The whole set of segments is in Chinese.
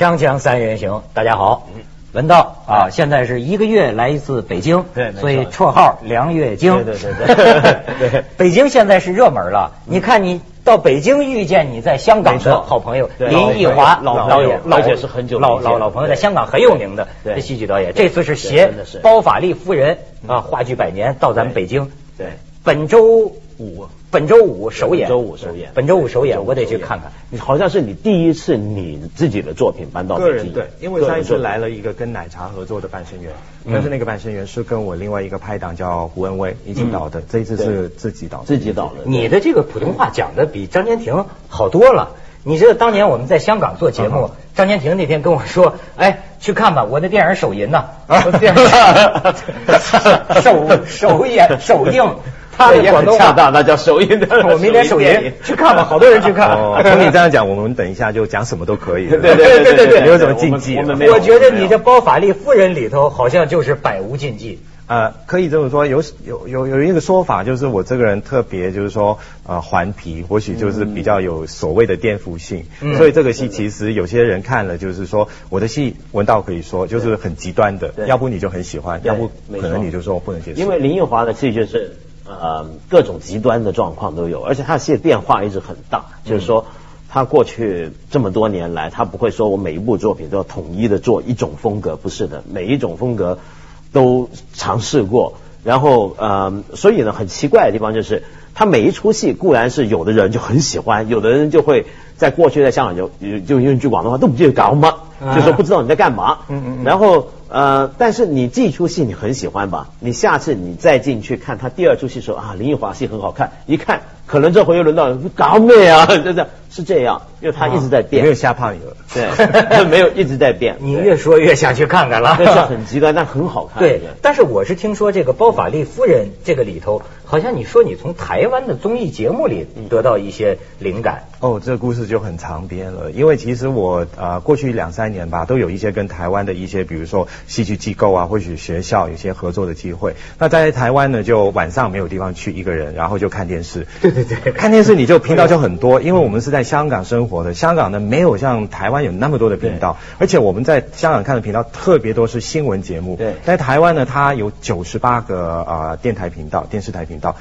锵锵三人行，大家好。文道啊，现在是一个月来一次北京，对所以绰号梁月经。对对对对。对。北京现在是热门了。你看，你到北京遇见你在香港的好朋友林奕华老导演，老而且是很久老老老朋友，在香港很有名的这戏剧导演。这次是携包法利夫人》啊话剧百年到咱们北京，对，本周五本周五首演，本周五首演。本周五首演，我得去看看。你好像是你第一次你自己的作品搬到北京，个人对，因为上一次来了，一个跟奶茶合作的半生缘，嗯。但是那个半生缘是跟我另外一个拍档叫胡文威一起导的，这一次是自己导。自己导的，你的这个普通话讲的比张坚庭好多了。你知道当年我们在香港做节嗯。目，张坚庭那天跟我说：“哎，去看吧，我的电影首银呢，我的电影首首演首映，他的也广东话，很恰当，那叫首映的，我明天首映，去看吧，好多人去看。哦，听你这样讲，我们等一下就讲什么都可以。对对对对对 对，没有什么禁忌我觉得你的《包法利夫人》里头好像就是百无禁忌。呃，可以这么说，有有有有一个说法，就是我这个人特别，就是说呃顽皮，或许就是比较有所谓的颠覆性，嗯。所以这个戏其实有些人看了，就是说我的戏文道可以说就是很极端的，要不你就很喜欢，要不可能你就说不能接受。因为林奕华的戏就是呃各种极端的状况都有，而且他的戏变化一直很大，就是说。他过去这么多年来，他不会说我每一部作品都要统一的做一种风格，不是的，每一种风格都尝试过。然后呃，所以呢，很奇怪的地方就是，他每一出戏固然是有的人就很喜欢，有的人就会在过去在香港就就用一句广东话都不记得搞吗？就说不知道你在干嘛。嗯嗯嗯然后呃，但是你这一出戏你很喜欢吧？你下次你再进去看他第二出戏时候啊，林奕华戏很好看，一看可能这回又轮到搞咩啊，就这样是这样，因为他一直在变，没有吓怕你了。对，没有一直在变。你越说越想去看看了。这是很极端，但很好看。对，但是我是听说这个《包法利夫人》这个里头，好像你说你从台湾的综艺节目里得到一些灵感。哦，这个故事就很长篇了，因为其实我呃过去两三年吧，都有一些跟台湾的一些，比如说戏剧机构啊，或许学校有些合作的机会。那在台湾呢，就晚上没有地方去，一个人，然后就看电视。对对对看电视你就频道就很多，因为我们是在香港生活的，香港呢没有像台湾有那么多的频道，而且我们在香港看的频道特别多是新闻节目。对在台湾呢，它有九十八个呃电台频道、电视台频道。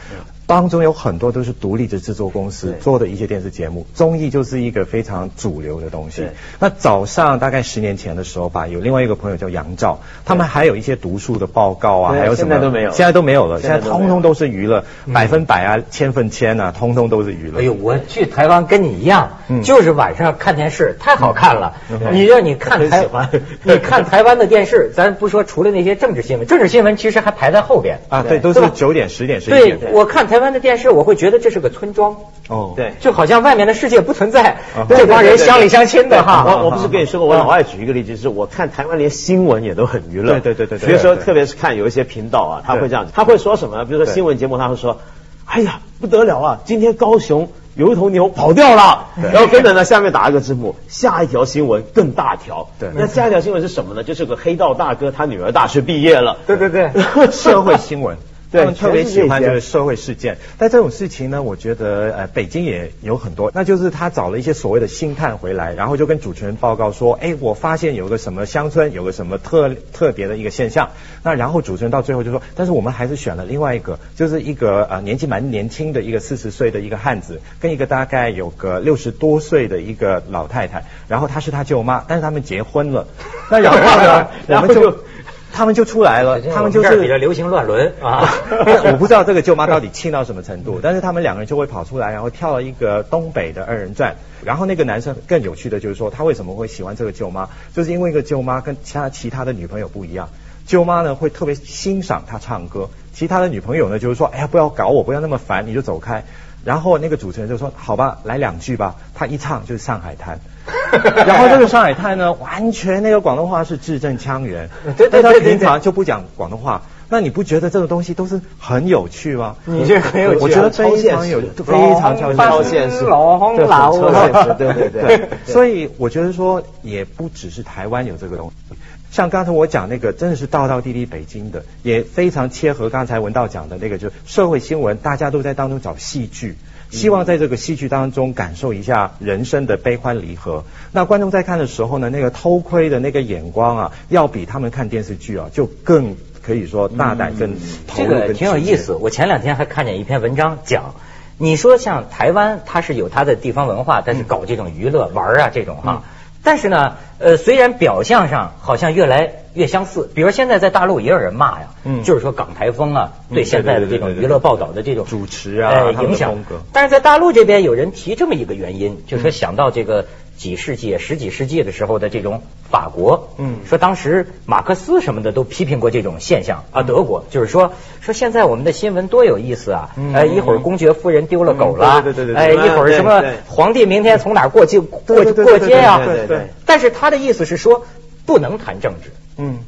当中有很多都是独立的制作公司做的一些电视节目，综艺就是一个非常主流的东西。那早上大概十年前的时候吧，有另外一个朋友叫杨照，他们还有一些读书的报告啊，还有什么现在都没有。现在都没有了，现现在通通都是娱乐，百分百啊，千分千啊，通通都是娱乐。哎呦，我去台湾跟你一样，嗯。就是晚上看电视，太好看了。嗯。你让你看台 很喜欢，你看台湾的电视，咱不说除了那些政治新闻，政治新闻其实还排在后边。啊，对，都是九点、十点、十一对点。，我看台湾的电视，我会觉得这是个村庄，哦，对就好像外面的世界不存在啊，这帮人乡里乡亲的哈。我我不是跟你说过，我老爱举一个例子，就是我看台湾连新闻也都很娱乐。对对对对对比如说，特别是看有一些频道啊，他会这样子，他会说什么？比如说新闻节目，他会说：“哎呀，不得了啊，今天高雄有一头牛跑掉了。”然后跟着呢，下面打一个字幕，下一条新闻更大条。对那下一条新闻是什么呢？就是个黑道大哥，他女儿大学毕业了。对对对，社会新闻。对他们特别喜欢全就是是社会事件，但这种事情呢，我觉得呃北京也有很多，那就是他找了一些所谓的星探回来，然后就跟主持人报告说，哎，我发现有个什么乡村有个什么特特别的一个现象，那然后主持人到最后就说，但是我们还是选了另外一个，就是一个呃年纪蛮年轻的一个四十岁的一个汉子，跟一个大概有个六十多岁的一个老太太，然后她是他舅妈，但是他们结婚了，那然后呢，我们就。他们就出来了，他们就是这儿比较流行乱伦 啊。我不知道这个舅妈到底亲到什么程度，但是他们两个人就会跑出来，然后跳了一个东北的二人转。然后那个男生更有趣的就是说，他为什么会喜欢这个舅妈，就是因为一个舅妈跟其他其他的女朋友不一样。舅妈呢会特别欣赏他唱歌，其他的女朋友呢就是说，哎呀不要搞我，不要那么烦，你就走开。然后那个主持人就说，好吧，来两句吧。他一唱就是上海滩。然后这个上海滩呢，完全那个广东话是字正腔圆，对他平常就不讲广东话。那你不觉得这个东西都是很有趣吗？你这很有我觉得非常有，非常超超现实对对对 所以我觉得说，也不只是台湾有这个东西。像刚才我讲那个，真的是道道地地北京的，也非常切合刚才文道讲的那个，就是社会新闻，大家都在当中找戏剧。希望在这个戏剧当中感受一下人生的悲欢离合。那观众在看的时候呢，那个偷窥的那个眼光啊，要比他们看电视剧啊，就更可以说大胆、跟投入、这个挺有意思。我前两天还看见一篇文章讲，你说像台湾，它是有它的地方文化，但是搞这种娱乐玩儿啊这种哈。但是呢，呃，虽然表象上好像越来越相似，比如现在在大陆也有人骂呀，嗯。就是说港台风啊，嗯对现在的这种娱乐报道的这种主持啊影响。但是在大陆这边有人提这么一个原因，就是说想到这个几世纪、十几世纪的时候的这种法国，嗯说当时马克思什么的都批评过这种现象啊。德国就是说说现在我们的新闻多有意思啊，嗯呃，一会儿公爵夫人丢了狗了，嗯对对对对哎，一会儿什么皇帝明天从哪过街过过街啊对对对对，但是他的意思是说不能谈政治，嗯。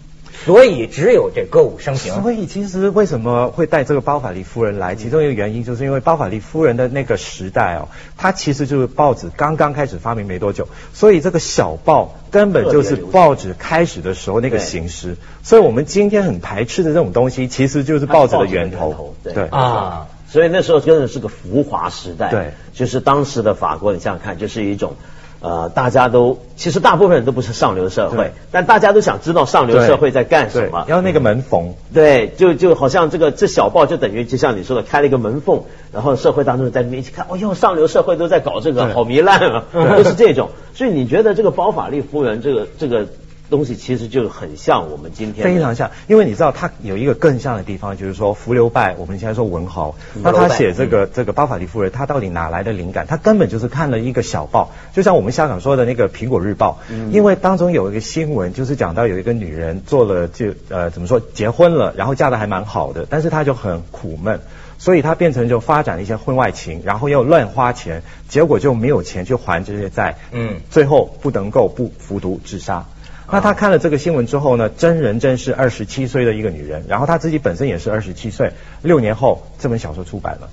所以只有这歌舞升平。所以其实为什么会带这个包法利夫人来？其中一个原因就是因为包法利夫人的那个时代哦，它其实就是报纸刚刚开始发明没多久，所以这个小报根本就是报纸开始的时候那个形式。所以我们今天很排斥的这种东西，其实就是报纸的源头。对对啊，所以那时候真的是个浮华时代。对，就是当时的法国，你想想看，就是一种。呃，大家都其实大部分人都不是上流社会，但大家都想知道上流社会在干什么。对要那个门缝。对，就就好像这个这小报就等于就像你说的开了一个门缝，然后社会当中在那边一起看，哦哟，上流社会都在搞这个，好糜烂啊，都是这种。所以你觉得这个包法利夫人这个这个东西其实就很像我们今天非常像，因为你知道它有一个更像的地方，就是说福流拜，我们现在说文豪，那他写这个这个巴法利夫人，他到底哪来的灵感？他根本就是看了一个小报，就像我们香港说的那个苹果日报，因为当中有一个新闻，就是讲到有一个女人做了就呃怎么说结婚了，然后嫁的还蛮好的，但是她就很苦闷。所以她变成就发展了一些婚外情，然后又乱花钱，结果就没有钱去还这些债，嗯最后不能够不服毒自杀。那他看了这个新闻之后呢，真人真事二十七岁的一个女人，然后她自己本身也是二十七岁，六年后这本小说出版了。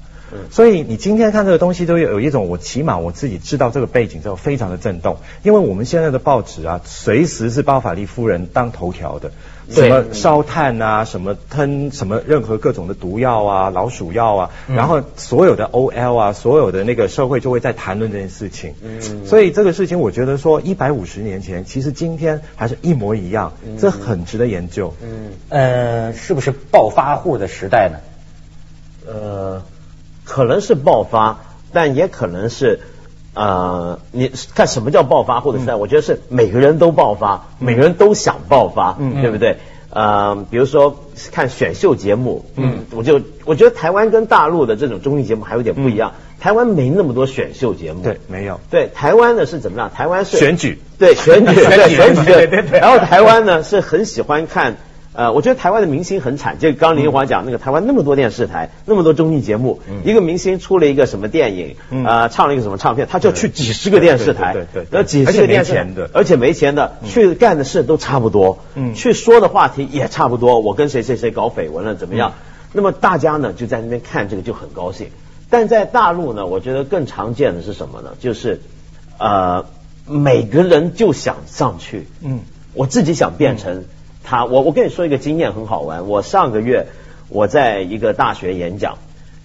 所以你今天看这个东西都有有一种，我起码我自己知道这个背景之后非常的震动，因为我们现在的报纸啊，随时是包法利夫人当头条的，对什么烧炭啊，什么吞什么任何各种的毒药啊、老鼠药啊，然后所有的 OL 啊，所有的那个社会就会在谈论这件事情。嗯所以这个事情，我觉得说一百五十年前，其实今天还是一模一样，这很值得研究。嗯呃，是不是暴发户的时代呢？呃，可能是爆发，但也可能是呃，你看什么叫爆发或者是、我觉得是每个人都爆发，每个人都想爆发，嗯对不对？呃，比如说看选秀节目，嗯，我就我觉得台湾跟大陆的这种综艺节目还有点不一样，台湾没那么多选秀节目，对，没有。对，台湾呢是怎么样？台湾是选举，对 选举，对选举，对对对。然后台湾呢是很喜欢看。呃，我觉得台湾的明星很惨，就刚刚林奕华讲那个台湾那么多电视台，那么多综艺节目，一个明星出了一个什么电影，嗯。呃，唱了一个什么唱片，他就去几十个电视台，对对对对对然后几十个电视台而且没钱的。而且没钱的，去干的事都差不多，嗯。去说的话题也差不多，我跟谁谁谁搞绯闻了怎么样？那么大家呢就在那边看这个就很高兴，但在大陆呢，我觉得更常见的是什么呢？就是呃，每个人就想上去，嗯。我自己想变成他。我我跟你说一个经验很好玩。我上个月我在一个大学演讲，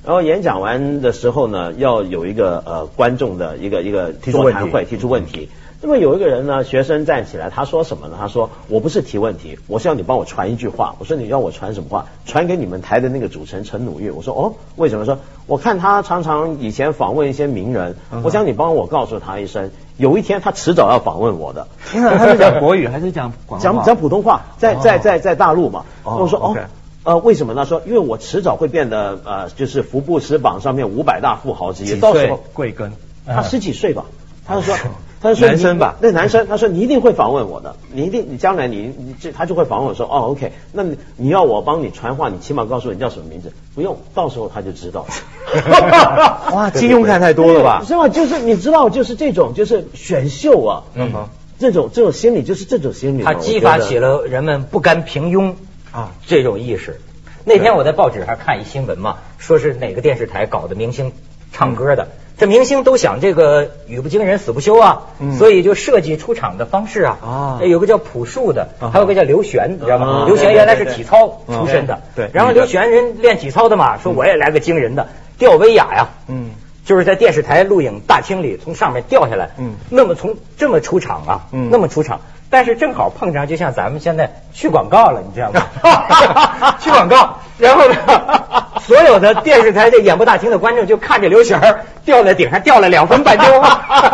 然后演讲完的时候呢，要有一个呃观众的一个一个提出提出问题。那么有一个人呢，学生站起来，他说什么呢？他说：“我不是提问题，我是要你帮我传一句话。”我说：“你要我传什么话？传给你们台的那个主持人陈鲁豫。”我说：“哦，为什么？”说：“我看他常常以前访问一些名人，我想你帮我告诉他一声，有一天他迟早要访问我的。”他是讲国语还是讲广讲讲普通话，在在在在大陆嘛。哦我说哦。呃，为什么呢？说因为我迟早会变得呃，就是福布斯榜上面五百大富豪之一，到时候贵庚？他十几岁吧，他就说，他就说你男生吧那男生，他说你一定会访问我的，你一定，你将来你你这他就会访问我说，哦，OK，那你你要我帮你传话，你起码告诉我你叫什么名字，不用，到时候他就知道。哇，金庸看太多了吧？是吧？就是你知道，就是这种就是选秀啊，嗯哼这种这种心理就是这种心理嘛，它激发起了人们不甘平庸啊这种意识。那天我在报纸上看一新闻嘛，说是哪个电视台搞的明星唱歌的，这明星都想这个语不惊人死不休啊，嗯。所以就设计出场的方式啊，啊有个叫朴树的，啊还有个叫刘璇，你知道吗？啊？刘璇原来是体操嗯出身的，对对然后刘璇人练体操的嘛，说我也来个惊人的吊威亚呀，嗯。就是在电视台录影大厅里从上面掉下来，嗯。那么从这么出场啊，嗯。那么出场，但是正好碰上就像咱们现在去广告了，你知道吗？去广告，然后呢，所有的电视台的演播大厅的观众就看着刘璇儿掉在顶上掉了两分半 钟。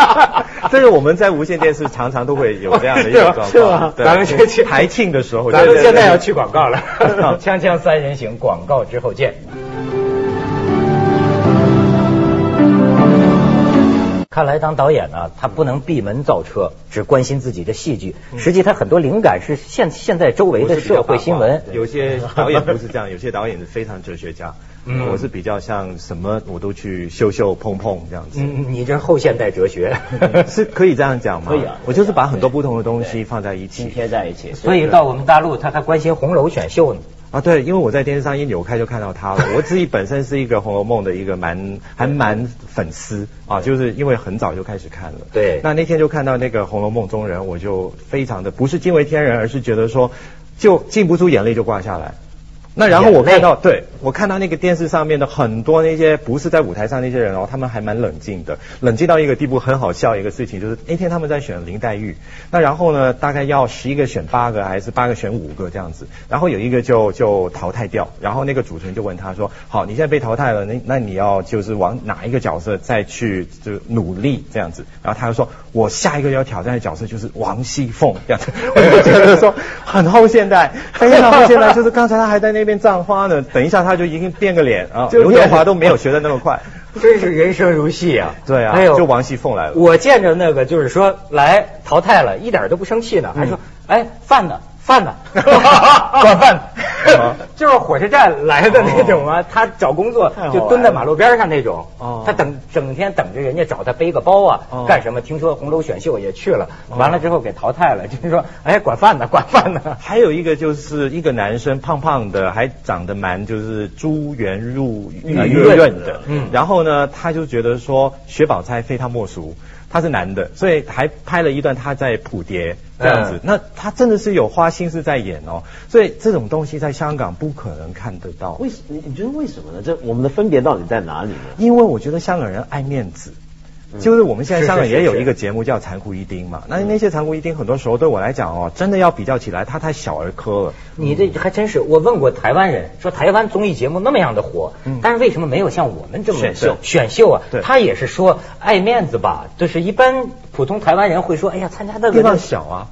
这是我们在无线电视常常都会有这样的一个状 是吧况。咱们这去台庆的时候，咱们现在要去广告了，锵锵三人行，广告之后见。看来当导演呢，他不能闭门造车，只关心自己的戏剧。实际他很多灵感是现现在周围的社会新闻。有些导演不是这样，有些导演是非常哲学家。嗯我是比较像什么我都去秀秀碰碰这样子。嗯，你这后现代哲学 是可以这样讲吗？可以啊我就是把很多不同的东西放在一起拼。贴在一起。所以到我们大陆，他还关心红楼选秀呢。啊，对，因为我在电视上一扭开就看到他了。我自己本身是一个《红楼梦》的一个蛮还蛮粉丝啊，就是因为很早就开始看了。对那那天就看到那个《红楼梦》中人，我就非常的不是惊为天人，而是觉得说就禁不住眼泪就挂下来。那然后我看到，对。我看到那个电视上面的很多那些不是在舞台上那些人哦，他们还蛮冷静的，冷静到一个地步，很好笑一个事情就是那天他们在选林黛玉，那然后呢，大概要十一个选八个，还是八个选五个这样子，然后有一个就就淘汰掉，然后那个主持人就问他说，好，你现在被淘汰了，那那你要就是往哪一个角色再去就努力这样子，然后他就说，我下一个要挑战的角色就是王熙凤这样子，我就觉得说很后现代，非常后现代，就是刚才他还在那边葬花呢，等一下他就已经变个脸啊，刘德华都没有学的那么快，真是人生如戏啊！对啊，就王熙凤来了。我见着那个就是说来淘汰了，一点都不生气呢，还说哎饭呢饭呢，管饭呢？啊，就是火车站来的那种啊，他找工作就蹲在马路边上那种。哦，他等整天等着人家找他背个包啊哦，干什么？听说红楼选秀也去了，完了之后给淘汰了，就是说哎管饭呢管饭呢，还有一个就是一个男生胖胖的，还长得蛮就是珠圆玉玉润润的，嗯。然后呢，他就觉得说薛宝钗非他莫属。他是男的，所以还拍了一段他在普蝶这样子。嗯那他真的是有花心思在演哦，所以这种东西在香港不可能看得到。为什你你觉得为什么呢？这我们的分别到底在哪里呢？因为我觉得香港人爱面子。就是我们现在香港也有一个节目叫《残酷一丁》嘛，那那些残酷一丁很多时候对我来讲哦，真的要比较起来，它太小儿科了。你这还真是，我问过台湾人，说台湾综艺节目那么样的火，嗯。但是为什么没有像我们这么选秀选秀啊？他也是说爱面子吧，就是一般普通台湾人会说，哎呀，参加那个地方小啊，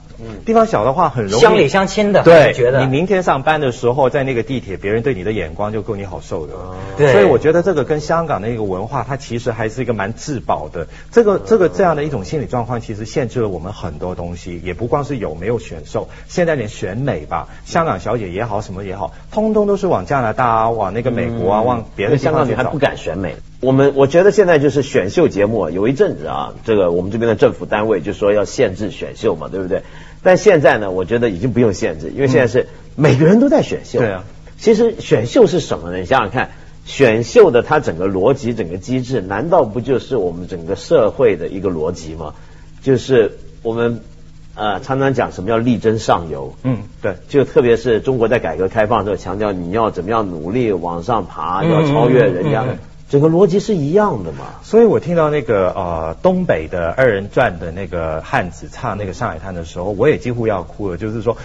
地方小的话很容易乡里乡亲的，对，觉得你明天上班的时候，在那个地铁，别人对你的眼光就够你好受的。对所以我觉得这个跟香港的一个文化，它其实还是一个蛮自保的。这个这个这样的一种心理状况，其实限制了我们很多东西，也不光是有没有选秀，现在连选美吧，香港小姐也好，什么也好，通通都是往加拿大啊，往那个美国啊，往别的地香方去找港女孩不。敢选美。我们我觉得现在就是选秀节目啊，有一阵子啊，这个我们这边的政府单位就说要限制选秀嘛，对不对？但现在呢，我觉得已经不用限制，因为现在是每个人都在选秀。对啊，其实选秀是什么呢？你想想看，选秀的它整个逻辑、整个机制，难道不就是我们整个社会的一个逻辑吗？就是我们呃常常讲什么叫力争上游。嗯，对。就特别是中国在改革开放的时候，强调你要怎么样努力往上爬，嗯要超越人家嗯嗯，整个逻辑是一样的嘛。所以我听到那个呃东北的二人转的那个汉子唱那个上海滩的时候，我也几乎要哭了。就是说，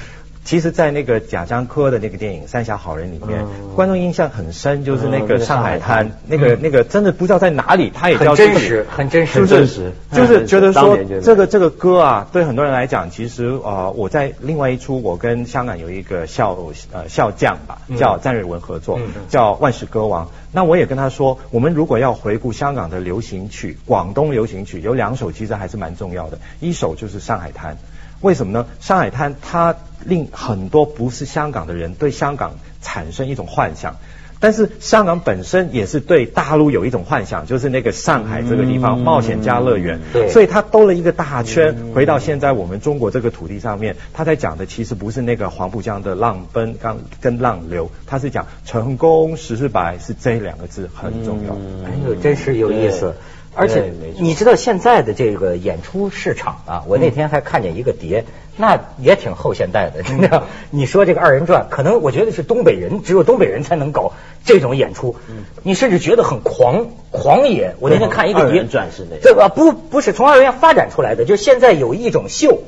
其实，在那个贾樟柯的那个电影《三峡好人》里面，嗯观众印象很深，就是那个个上海滩，上那个那个真的不知道在哪里，他也很叫真实，很真实，是不是真实就是觉得说这个这个歌啊，对很多人来讲，其实呃，我在另外一出，我跟香港有一个笑呃笑将吧，嗯。叫詹瑞文合作，叫《万世歌王》。那我也跟他说，我们如果要回顾香港的流行曲，广东流行曲有两首其实还是蛮重要的，一首就是《上海滩》。为什么呢？上海滩它令很多不是香港的人对香港产生一种幻想。但是香港本身也是对大陆有一种幻想，就是那个上海这个地方、嗯冒险家乐园，对所以他兜了一个大圈，回到现在我们中国这个土地上面，他在讲的其实不是那个黄浦江的浪奔跟跟浪流，他是讲成功失败是这两个字很重要。嗯哎呦，真是有意思对。而且你知道现在的这个演出市场啊，我那天还看见一个碟，那也挺后现代的，你知道。你说这个二人转，可能我觉得是东北人，只有东北人才能搞这种演出，你甚至觉得很狂狂野。我那天看一个二节人转是那个对吧？不不是从二人转发展出来的，就是现在有一种秀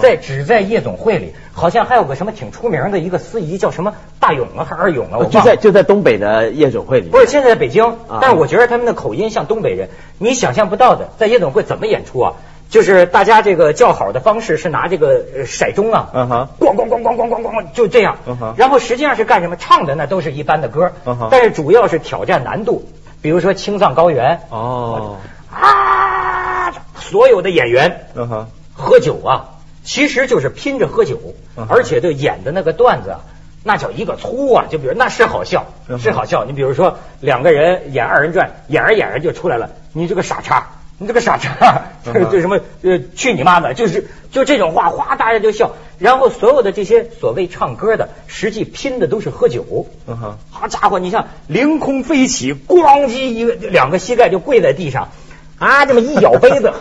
在只在夜总会里，好像还有个什么挺出名的一个司仪叫什么大勇啊还是二勇啊，我就在。就在东北的夜总会里，不是现在在北京，啊但是我觉得他们的口音像东北人，你想象不到的，在夜总会怎么演出啊？就是大家这个叫好的方式是拿这个呃骰盅啊，嗯哼咣咣咣咣咣咣咣，就这样嗯哼。然后实际上是干什么？唱的那都是一般的歌嗯哼，但是主要是挑战难度，比如说《青藏高原》哦，啊，所有的演员嗯哼，喝酒啊，其实就是拼着喝酒而且就演的那个段子啊，那叫一个粗啊！就比如那是好笑是好笑。你比如说两个人演二人转，演着演着就出来了，你这个傻叉。你这个傻叉，这什么呃，去你妈的！就是就这种话，哗，大家就笑。然后所有的这些所谓唱歌的，实际拼的都是喝酒。嗯哼，好家伙，你像凌空飞起，咣叽一个两个膝盖就跪在地上，啊，这么一咬杯子，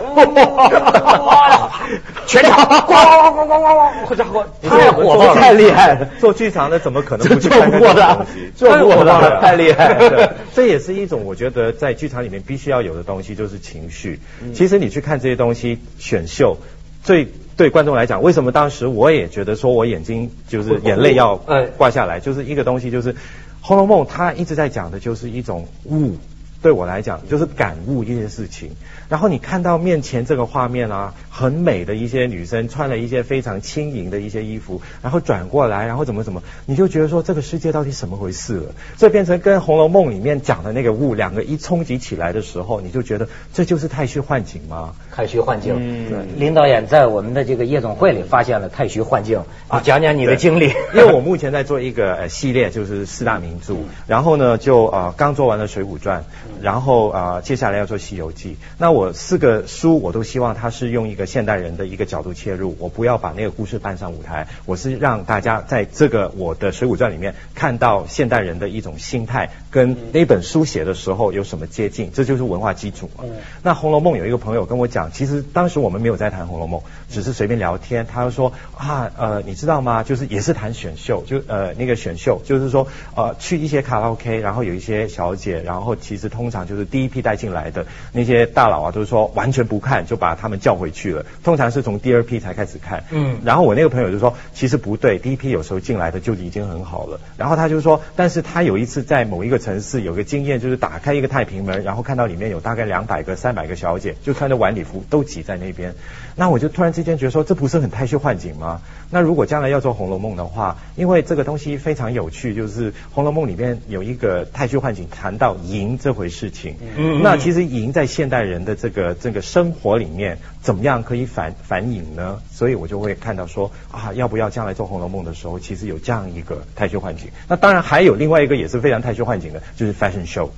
全场咣咣咣咣咣咣，好家伙，太火爆了，太厉害了，做剧场的怎么可能不去看看这做过的种东西？做不过的太火爆了太厉害了这也是一种我觉得在剧场里面必须要有的东西，就是情绪。嗯其实你去看这些东西，选秀最。对观众来讲，为什么当时我也觉得说我眼睛就是眼泪要哎挂下来，就是一个东西，就是《红楼梦》它一直在讲的就是一种悟，对我来讲就是感悟一件事情。然后你看到面前这个画面啊，很美的一些女生穿了一些非常轻盈的一些衣服，然后转过来，然后怎么怎么，你就觉得说这个世界到底怎么回事了？这变成跟《红楼梦》里面讲的那个雾两个一冲击起来的时候，你就觉得这就是太虚幻境吗？太虚幻境。嗯对林导演在我们的这个夜总会里发现了太虚幻境，你讲讲你的经历。因为我目前在做一个呃系列，就是四大名著，然后呢就呃刚做完了《水浒传》，然后呃接下来要做《西游记》。那我四个书我都希望它是用一个现代人的一个角度切入，我不要把那个故事搬上舞台，我是让大家在这个我的《水浒传》里面看到现代人的一种心态，跟那本书写的时候有什么接近，这就是文化基础嘛。那《红楼梦》有一个朋友跟我讲，其实当时我们没有在谈《红楼梦》，只是随便聊天，他就说啊呃你知道吗？就是也是谈选秀，就呃那个选秀，就是说呃去一些卡拉 OK，然后有一些小姐，然后其实通常就是第一批带进来的那些大佬啊，都是说完全不看就把他们叫回去了，通常是从第二批才开始看。嗯然后我那个朋友就说，其实不对，第一批有时候进来的就已经很好了。然后他就说，但是他有一次在某一个城市有个经验，就是打开一个太平门，然后看到里面有大概两百个、三百个小姐，就穿着晚礼服都挤在那边。那我就突然之间觉得说，这不是很太虚幻景吗？那如果将来要做《红楼梦》的话，因为这个东西非常有趣，就是《红楼梦》里面有一个太虚幻景谈到赢这回事情。嗯那其实赢在现代人的这个这个生活里面，怎么样可以反反影呢？所以我就会看到说啊，要不要将来做《红楼梦》的时候，其实有这样一个太虚幻境。那当然还有另外一个也是非常太虚幻境的，就是 fashion show。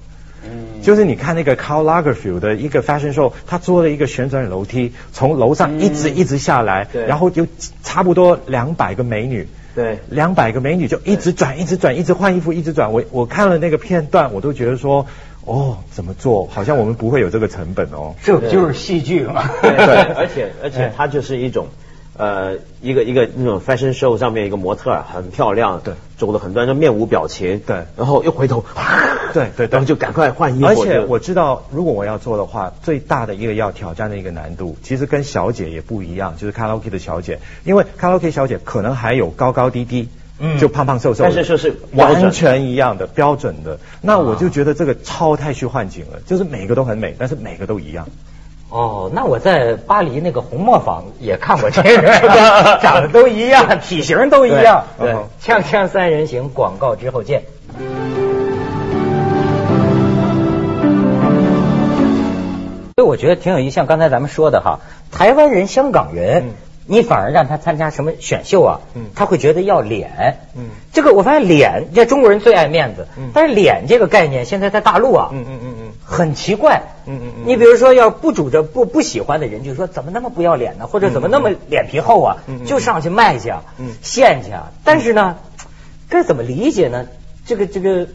嗯就是你看那个 Lagerfeld 的一个 fashion show，他做了一个旋转楼梯，从楼上一直一直下来，对然后有差不多两百个美女，对两百个美女就一直转，一直转，一直换衣服，一直转。我我看了那个片段，我都觉得说，哦，怎么做？好像我们不会有这个成本哦。这不就是戏剧嘛？对，而且而且它就是一种。呃，一个一个那种 fashion show 上面一个模特很漂亮，对，走的很端正，面无表情，对然后又回头，对对对然后就赶快换衣服，而且我知道，如果我要做的话，最大的一个要挑战的一个难度，其实跟小姐也不一样，就是卡拉 OK 的小姐，因为卡拉 OK 小姐可能还有高高低低。嗯就胖胖瘦瘦的，但是就是完全一样的标准的，那我就觉得这个超太虚幻境了，就是每个都很美，但是每个都一样。哦，那我在巴黎那个红磨坊也看过这个，长得都一样，体型都一样。对嗯锵锵三人行，广告之后见。所以我觉得挺有意思，像刚才咱们说的哈，台湾人、香港人，嗯你反而让他参加什么选秀啊，嗯他会觉得要脸。嗯这个我发现脸，这中国人最爱面子，嗯但是脸这个概念现在在大陆啊，嗯嗯嗯嗯很奇怪。嗯嗯嗯你比如说，要不主着不不喜欢的人，就说怎么那么不要脸呢？或者怎么那么脸皮厚啊？嗯就上去卖去啊，嗯献去啊。但是呢，该怎么理解呢？这个这个。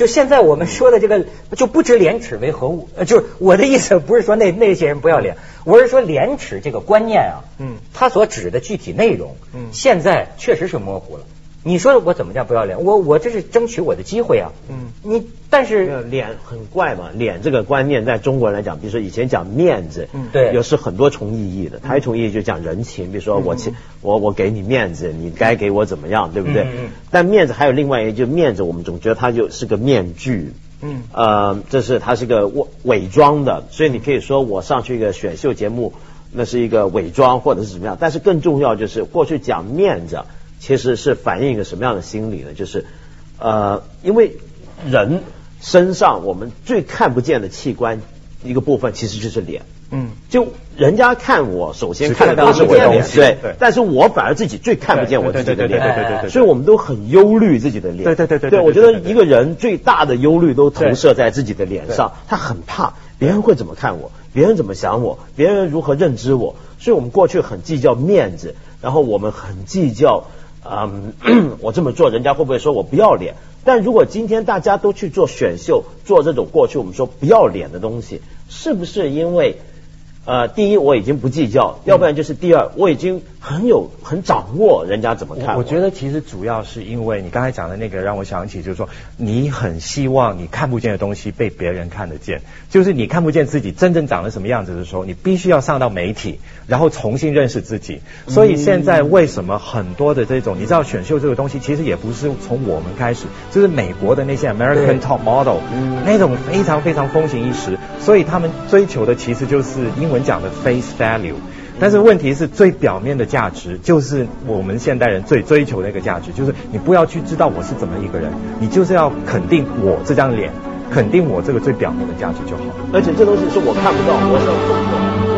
就现在我们说的这个，就不知廉耻为何物？呃，就是我的意思，不是说那那些人不要脸，我是说廉耻这个观念啊，嗯它所指的具体内容，嗯现在确实是模糊了。你说我怎么叫不要脸？我我这是争取我的机会啊。嗯你但是脸很怪嘛，脸这个观念在中国人来讲，比如说以前讲面子，嗯对有是很多重意义的。它一重意义就讲人情，比如说我请我我给你面子，你该给我怎么样，对不对嗯？但面子还有另外一个，就面子，我们总觉得它就是个面具。嗯呃，这是它是个伪伪装的，所以你可以说我上去一个选秀节目，那是一个伪装或者是怎么样。但是更重要就是过去讲面子，其实是反映一个什么样的心理呢？就是呃，因为人身上我们最看不见的器官一个部分其实就是脸。嗯，就人家看我，首先看看到是我的的是我的脸，对。对，但是我反而自己最看不见我自己的脸，对对对对对。所以我们都很忧虑自己的脸，对对对对对，对我觉得一个人最大的忧虑都投射在自己的脸上，他很怕别人会怎么看我，别人怎么想我，别人如何认知我，所以我们过去很计较面子，然后我们很计较，嗯，我这么做人家会不会说我不要脸？但如果今天大家都去做选秀，做这种过去我们说不要脸的东西，是不是因为？呃，第一我已经不计较，要不然就是第二我已经很有很掌握人家怎么看。我我觉得其实主要是因为你刚才讲的那个，让我想起就是说，你很希望你看不见的东西被别人看得见，就是你看不见自己真正长得什么样子的时候，你必须要上到媒体，然后重新认识自己。所以现在为什么很多的这种，你知道选秀这个东西，其实也不是从我们开始，就是美国的那些 American Top Model，那种非常非常风行一时，所以他们追求的其实就是英文讲的 face value。但是问题是最表面的价值，就是我们现代人最追求的一个价值，就是你不要去知道我是怎么一个人，你就是要肯定我这张脸，肯定我这个最表面的价值就好。而且这东西是我看不到，我想通过。